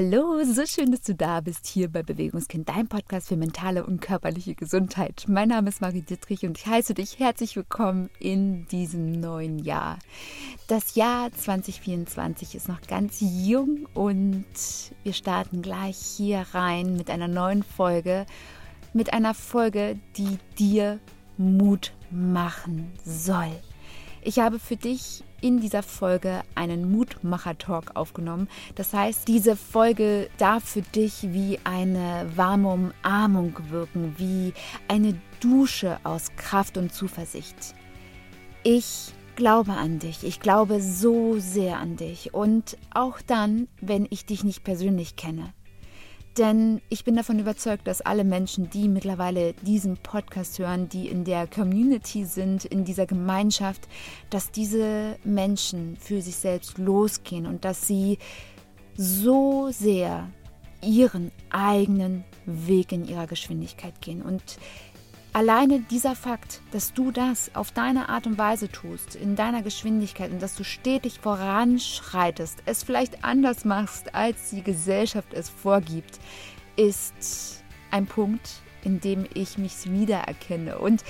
Hallo, so schön, dass du da bist hier bei Bewegungskind, dein Podcast für mentale und körperliche Gesundheit. Mein Name ist Marie Dittrich und ich heiße dich herzlich willkommen in diesem neuen Jahr. Das Jahr 2024 ist noch ganz jung und wir starten gleich hier rein mit einer neuen Folge, mit einer Folge, die dir Mut machen soll. Ich habe für dich in dieser Folge einen Mutmacher-Talk aufgenommen. Das heißt, diese Folge darf für dich wie eine warme Umarmung wirken, wie eine Dusche aus Kraft und Zuversicht. Ich glaube an dich. Ich glaube so sehr an dich. Und auch dann, wenn ich dich nicht persönlich kenne. Denn ich bin davon überzeugt, dass alle Menschen, die mittlerweile diesen Podcast hören, die in der Community sind, in dieser Gemeinschaft, dass diese Menschen für sich selbst losgehen und dass sie so sehr ihren eigenen Weg in ihrer Geschwindigkeit gehen. Und Alleine dieser Fakt, dass du das auf deine Art und Weise tust, in deiner Geschwindigkeit und dass du stetig voranschreitest, es vielleicht anders machst, als die Gesellschaft es vorgibt, ist ein Punkt, in dem ich mich wiedererkenne. Und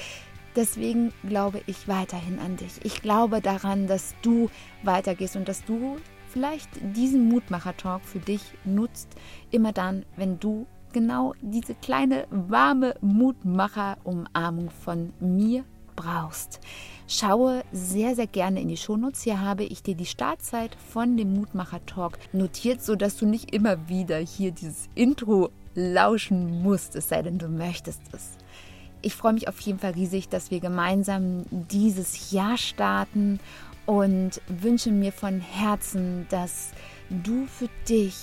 deswegen glaube ich weiterhin an dich. Ich glaube daran, dass du weitergehst und dass du vielleicht diesen Mutmacher-Talk für dich nutzt, immer dann, wenn du genau diese kleine warme Mutmacher-Umarmung von mir brauchst. Schaue sehr, sehr gerne in die Shownotes. Hier habe ich dir die Startzeit von dem Mutmacher-Talk notiert, sodass du nicht immer wieder hier dieses Intro lauschen musst, es sei denn, du möchtest es. Ich freue mich auf jeden Fall riesig, dass wir gemeinsam dieses Jahr starten und wünsche mir von Herzen, dass du für dich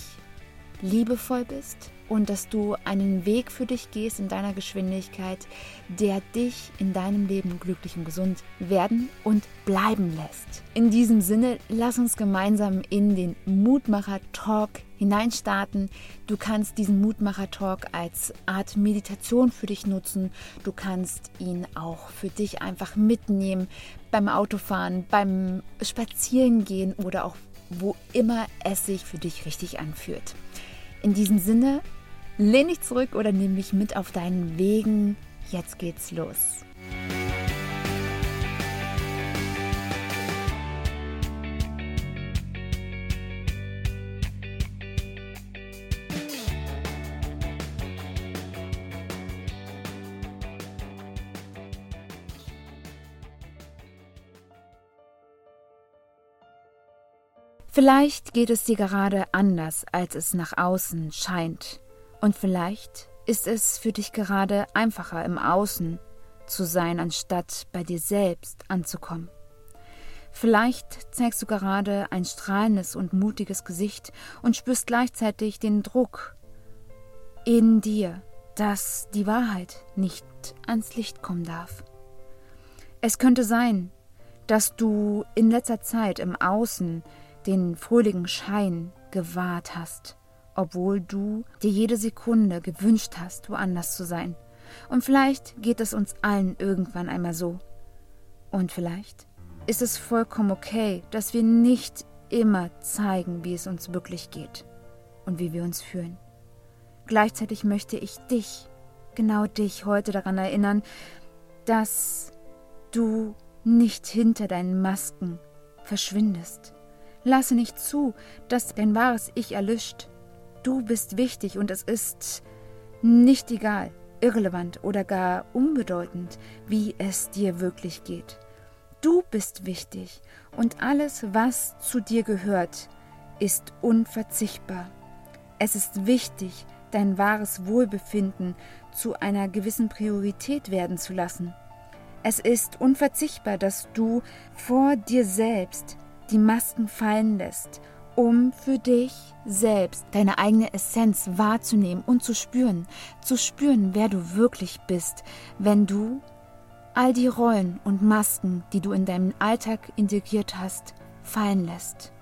liebevoll bist, und dass du einen Weg für dich gehst in deiner Geschwindigkeit, der dich in deinem Leben glücklich und gesund werden und bleiben lässt. In diesem Sinne, lass uns gemeinsam in den Mutmacher-Talk hineinstarten. Du kannst diesen Mutmacher-Talk als Art Meditation für dich nutzen. Du kannst ihn auch für dich einfach mitnehmen beim Autofahren, beim Spazierengehen oder auch wo immer es sich für dich richtig anfühlt. In diesem Sinne, lehn dich zurück oder nimm mich mit auf deinen Wegen. Jetzt geht's los. Vielleicht geht es dir gerade anders, als es nach außen scheint. Und vielleicht ist es für dich gerade einfacher im Außen zu sein, anstatt bei dir selbst anzukommen. Vielleicht zeigst du gerade ein strahlendes und mutiges Gesicht und spürst gleichzeitig den Druck in dir, dass die Wahrheit nicht ans Licht kommen darf. Es könnte sein, dass du in letzter Zeit im Außen den fröhlichen Schein gewahrt hast, obwohl du dir jede Sekunde gewünscht hast, woanders zu sein. Und vielleicht geht es uns allen irgendwann einmal so. Und vielleicht ist es vollkommen okay, dass wir nicht immer zeigen, wie es uns wirklich geht und wie wir uns fühlen. Gleichzeitig möchte ich dich, genau dich, heute daran erinnern, dass du nicht hinter deinen Masken verschwindest, Lasse nicht zu, dass dein wahres Ich erlischt. Du bist wichtig und es ist nicht egal, irrelevant oder gar unbedeutend, wie es dir wirklich geht. Du bist wichtig und alles, was zu dir gehört, ist unverzichtbar. Es ist wichtig, dein wahres Wohlbefinden zu einer gewissen Priorität werden zu lassen. Es ist unverzichtbar, dass du vor dir selbst die Masken fallen lässt, um für dich selbst deine eigene Essenz wahrzunehmen und zu spüren, zu spüren, wer du wirklich bist, wenn du all die Rollen und Masken, die du in deinem Alltag integriert hast, fallen lässt.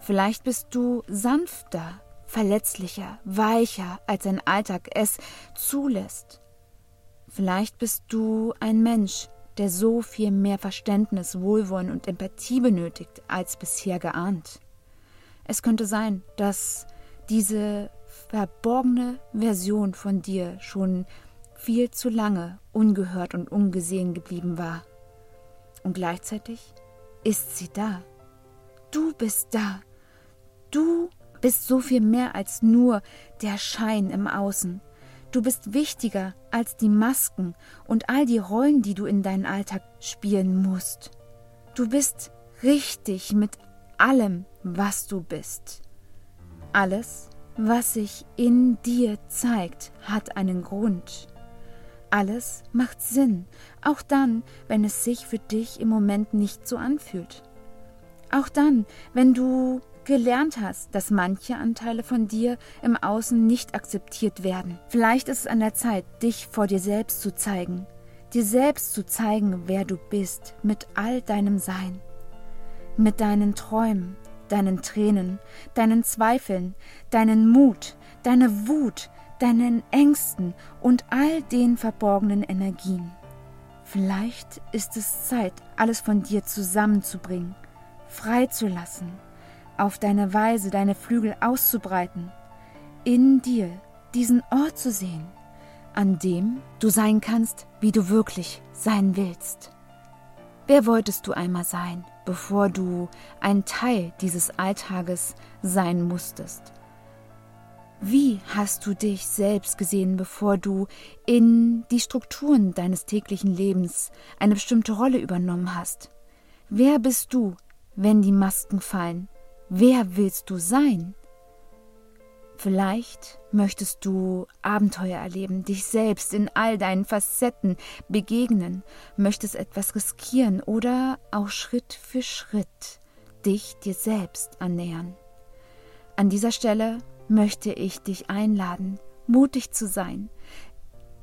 Vielleicht bist du sanfter, verletzlicher, weicher, als dein Alltag es zulässt. Vielleicht bist du ein Mensch, der so viel mehr Verständnis, Wohlwollen und Empathie benötigt als bisher geahnt. Es könnte sein, dass diese verborgene Version von dir schon viel zu lange ungehört und ungesehen geblieben war. Und gleichzeitig ist sie da. Du bist da. Du bist so viel mehr als nur der Schein im Außen. Du bist wichtiger als die Masken und all die Rollen, die du in deinen Alltag spielen musst. Du bist richtig mit allem, was du bist. Alles, was sich in dir zeigt, hat einen Grund. Alles macht Sinn, auch dann, wenn es sich für dich im Moment nicht so anfühlt. Auch dann, wenn du gelernt hast, dass manche Anteile von dir im Außen nicht akzeptiert werden. Vielleicht ist es an der Zeit, dich vor dir selbst zu zeigen, dir selbst zu zeigen, wer du bist, mit all deinem Sein, mit deinen Träumen, deinen Tränen, deinen Zweifeln, deinen Mut, deine Wut, deinen Ängsten und all den verborgenen Energien. Vielleicht ist es Zeit, alles von dir zusammenzubringen, freizulassen, auf deine Weise deine Flügel auszubreiten, in dir diesen Ort zu sehen, an dem du sein kannst, wie du wirklich sein willst. Wer wolltest du einmal sein, bevor du ein Teil dieses Alltages sein musstest? Wie hast du dich selbst gesehen, bevor du in die Strukturen deines täglichen Lebens eine bestimmte Rolle übernommen hast? Wer bist du, wenn die Masken fallen? Wer willst du sein? Vielleicht möchtest du Abenteuer erleben, dich selbst in all deinen Facetten begegnen, möchtest etwas riskieren oder auch Schritt für Schritt dich dir selbst annähern. An dieser Stelle möchte ich dich einladen, mutig zu sein,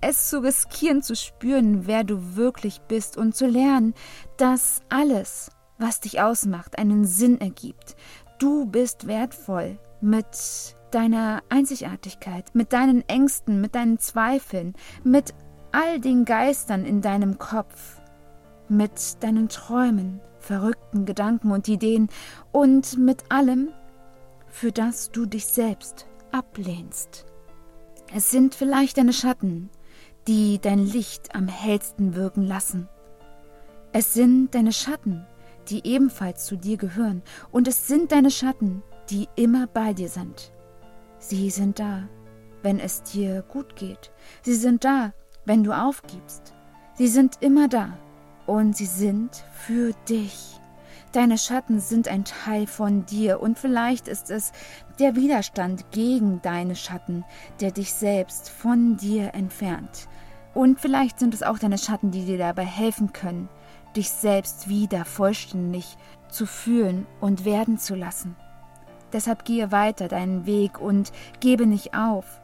es zu riskieren, zu spüren, wer du wirklich bist und zu lernen, dass alles, was dich ausmacht, einen Sinn ergibt. Du bist wertvoll mit deiner Einzigartigkeit, mit deinen Ängsten, mit deinen Zweifeln, mit all den Geistern in deinem Kopf, mit deinen Träumen, verrückten Gedanken und Ideen und mit allem, für das du dich selbst ablehnst. Es sind vielleicht deine Schatten, die dein Licht am hellsten wirken lassen. Es sind deine Schatten, die ebenfalls zu dir gehören, und es sind deine Schatten, die immer bei dir sind. Sie sind da, wenn es dir gut geht. Sie sind da, wenn du aufgibst. Sie sind immer da und sie sind für dich. Deine Schatten sind ein Teil von dir und vielleicht ist es der Widerstand gegen deine Schatten, der dich selbst von dir entfernt. Und vielleicht sind es auch deine Schatten, die dir dabei helfen können, dich selbst wieder vollständig zu fühlen und werden zu lassen. Deshalb gehe weiter deinen Weg und gebe nicht auf.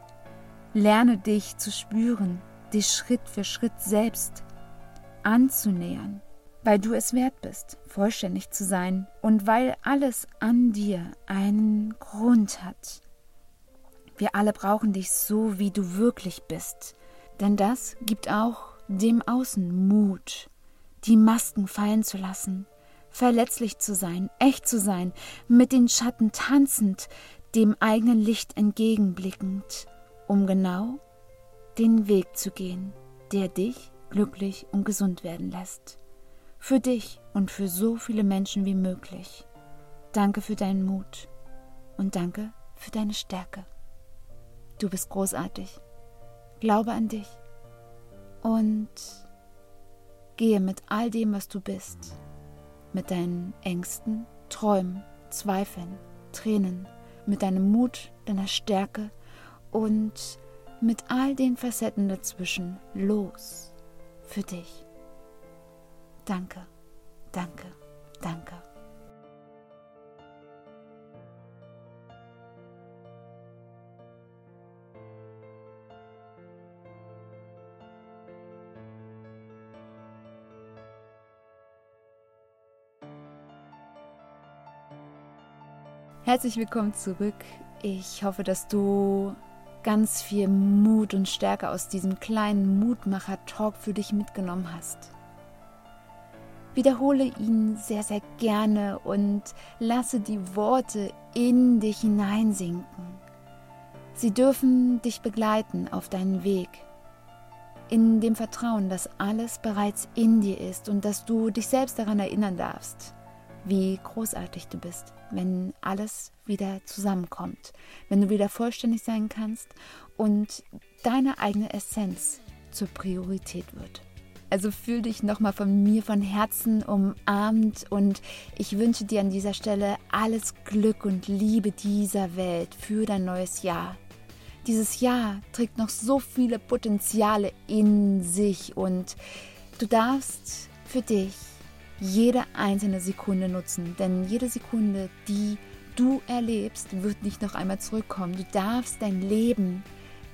Lerne dich zu spüren, dich Schritt für Schritt selbst anzunähern, weil du es wert bist, vollständig zu sein und weil alles an dir einen Grund hat. Wir alle brauchen dich so, wie du wirklich bist, denn das gibt auch dem Außen Mut, die Masken fallen zu lassen, verletzlich zu sein, echt zu sein, mit den Schatten tanzend, dem eigenen Licht entgegenblickend, um genau den Weg zu gehen, der dich glücklich und gesund werden lässt. Für dich und für so viele Menschen wie möglich. Danke für deinen Mut und danke für deine Stärke. Du bist großartig. Glaube an dich und gehe mit all dem, was du bist, mit deinen Ängsten, Träumen, Zweifeln, Tränen, mit deinem Mut, deiner Stärke und mit all den Facetten dazwischen los für dich. Danke, danke, danke. Herzlich willkommen zurück. Ich hoffe, dass du ganz viel Mut und Stärke aus diesem kleinen Mutmacher-Talk für dich mitgenommen hast. Wiederhole ihn sehr, sehr gerne und lasse die Worte in dich hineinsinken. Sie dürfen dich begleiten auf deinen Weg, in dem Vertrauen, dass alles bereits in dir ist und dass du dich selbst daran erinnern darfst, wie großartig du bist, wenn alles wieder zusammenkommt, wenn du wieder vollständig sein kannst und deine eigene Essenz zur Priorität wird. Also fühl dich nochmal von mir von Herzen umarmt und ich wünsche dir an dieser Stelle alles Glück und Liebe dieser Welt für dein neues Jahr. Dieses Jahr trägt noch so viele Potenziale in sich und du darfst für dich jede einzelne Sekunde nutzen, denn jede Sekunde, die du erlebst, wird nicht noch einmal zurückkommen. Du darfst dein Leben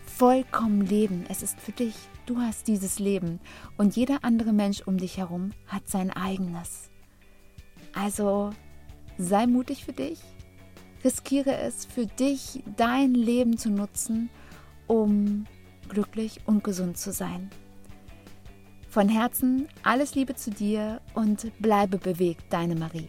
vollkommen leben. Es ist für dich. Du hast dieses Leben und jeder andere Mensch um dich herum hat sein eigenes. Also sei mutig für dich, riskiere es für dich, dein Leben zu nutzen, um glücklich und gesund zu sein. Von Herzen alles Liebe zu dir und bleibe bewegt, deine Marie.